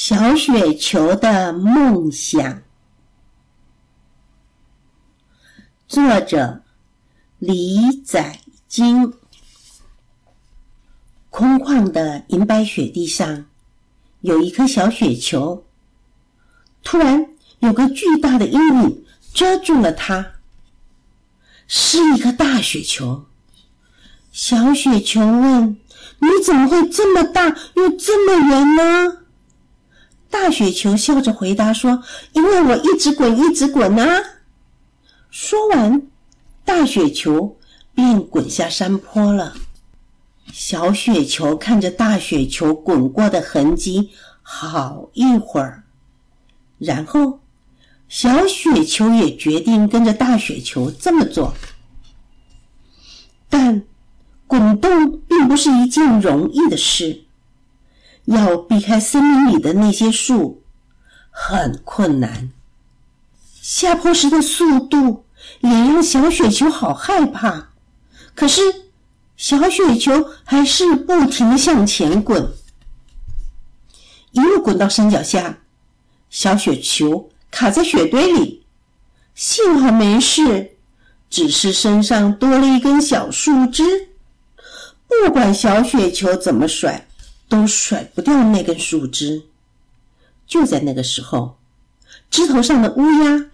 小雪球的梦想，作者李载金。空旷的银白雪地上，有一颗小雪球。突然，有个巨大的阴影遮住了它，是一颗大雪球。小雪球问：“你怎么会这么大，又这么圆呢？”大雪球笑着回答说：“因为我一直滚，一直滚啊！”说完，大雪球便滚下山坡了。小雪球看着大雪球滚过的痕迹，好一会儿，然后小雪球也决定跟着大雪球这么做。但滚动并不是一件容易的事。要避开森林里的那些树，很困难。下坡时的速度也让小雪球好害怕。可是，小雪球还是不停的向前滚，一路滚到山脚下，小雪球卡在雪堆里，幸好没事，只是身上多了一根小树枝。不管小雪球怎么甩。都甩不掉那根树枝。就在那个时候，枝头上的乌鸦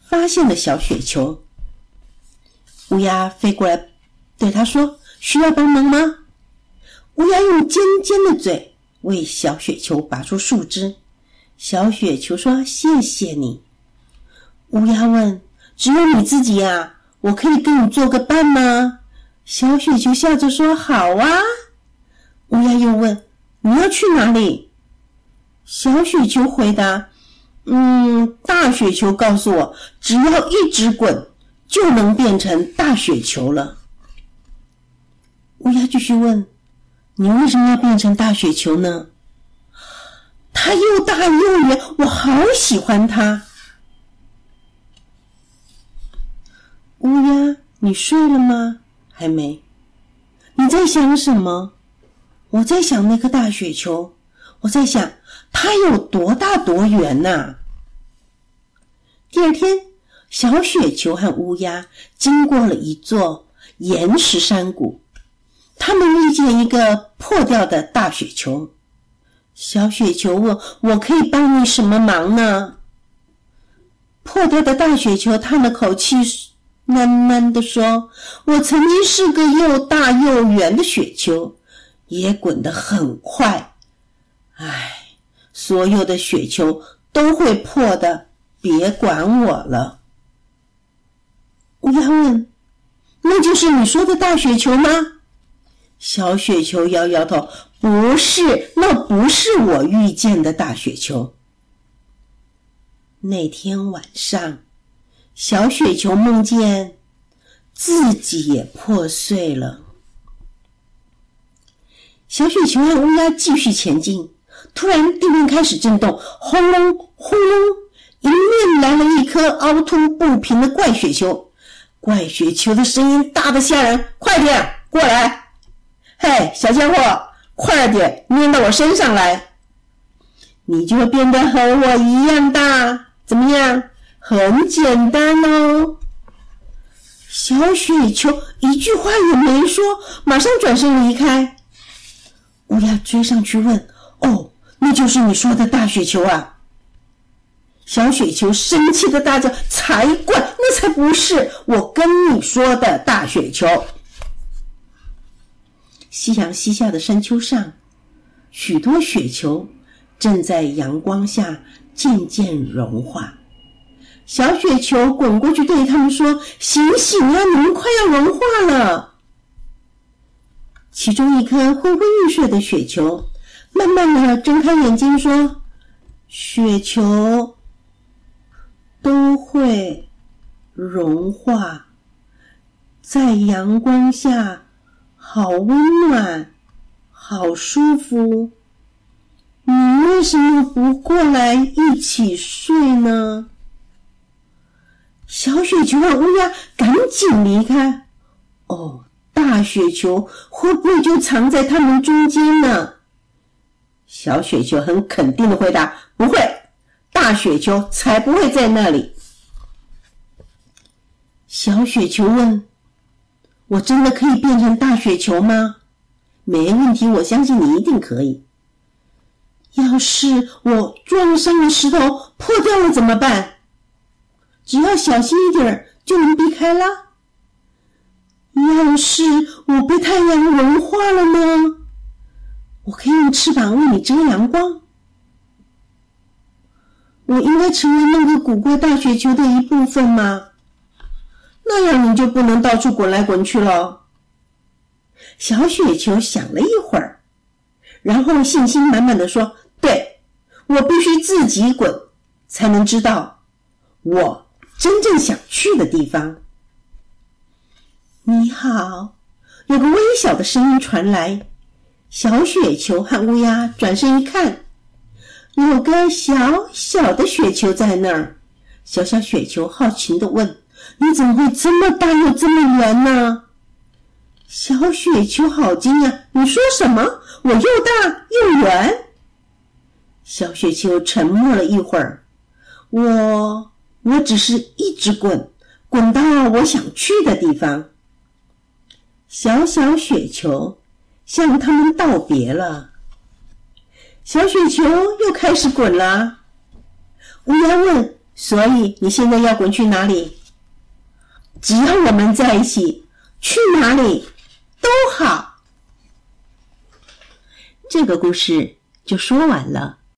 发现了小雪球。乌鸦飞过来，对他说：“需要帮忙吗？”乌鸦用尖尖的嘴为小雪球拔出树枝。小雪球说：“谢谢你。”乌鸦问：“只有你自己呀？我可以跟你做个伴吗？”小雪球笑着说：“好啊。”乌鸦又问。你要去哪里？小雪球回答：“嗯，大雪球告诉我，只要一直滚，就能变成大雪球了。”乌鸦继续问：“你为什么要变成大雪球呢？”它又大又圆，我好喜欢它。乌鸦，你睡了吗？还没。你在想什么？我在想那颗大雪球，我在想它有多大多圆呐。第二天，小雪球和乌鸦经过了一座岩石山谷，他们遇见一个破掉的大雪球。小雪球问：“我可以帮你什么忙呢？”破掉的大雪球叹了口气，慢慢的说：“我曾经是个又大又圆的雪球。”也滚得很快，唉，所有的雪球都会破的，别管我了。乌鸦问：“那就是你说的大雪球吗？”小雪球摇摇头：“不是，那不是我遇见的大雪球。”那天晚上，小雪球梦见自己也破碎了。小雪球和乌鸦继续前进，突然地面开始震动，轰隆轰隆，迎面来了一颗凹凸不平的怪雪球。怪雪球的声音大得吓人，快点过来！嘿，小家伙，快点粘到我身上来，你就会变得和我一样大。怎么样？很简单哦。小雪球一句话也没说，马上转身离开。乌鸦追上去问：“哦，那就是你说的大雪球啊？”小雪球生气的大叫：“才怪！那才不是我跟你说的大雪球。”夕阳西下的山丘上，许多雪球正在阳光下渐渐融化。小雪球滚过去对他们说：“醒醒啊，你们快要融化了。”其中一颗昏昏欲睡的雪球，慢慢的睁开眼睛，说：“雪球都会融化，在阳光下好温暖，好舒服。你为什么不过来一起睡呢？”小雪球和乌鸦赶紧离开。哦。大雪球会不会就藏在他们中间呢？小雪球很肯定的回答：“不会，大雪球才不会在那里。”小雪球问：“我真的可以变成大雪球吗？”“没问题，我相信你一定可以。”“要是我撞上了石头破掉了怎么办？”“只要小心一点就能避开了。”“要是我被太阳融化了呢？”我可以用翅膀为你遮阳光。我应该成为那个古怪大雪球的一部分吗？那样你就不能到处滚来滚去了。小雪球想了一会儿，然后信心满满的说：“对，我必须自己滚，才能知道我真正想去的地方。”你好，有个微小的声音传来。小雪球和乌鸦转身一看，有个小小的雪球在那儿。小小雪球好奇的问：“你怎么会这么大又这么圆呢？”小雪球好惊讶：“你说什么？我又大又圆？”小雪球沉默了一会儿：“我……我只是一直滚，滚到我想去的地方。”小小雪球。向他们道别了，小雪球又开始滚了。乌鸦问：“所以你现在要滚去哪里？”只要我们在一起，去哪里都好。这个故事就说完了。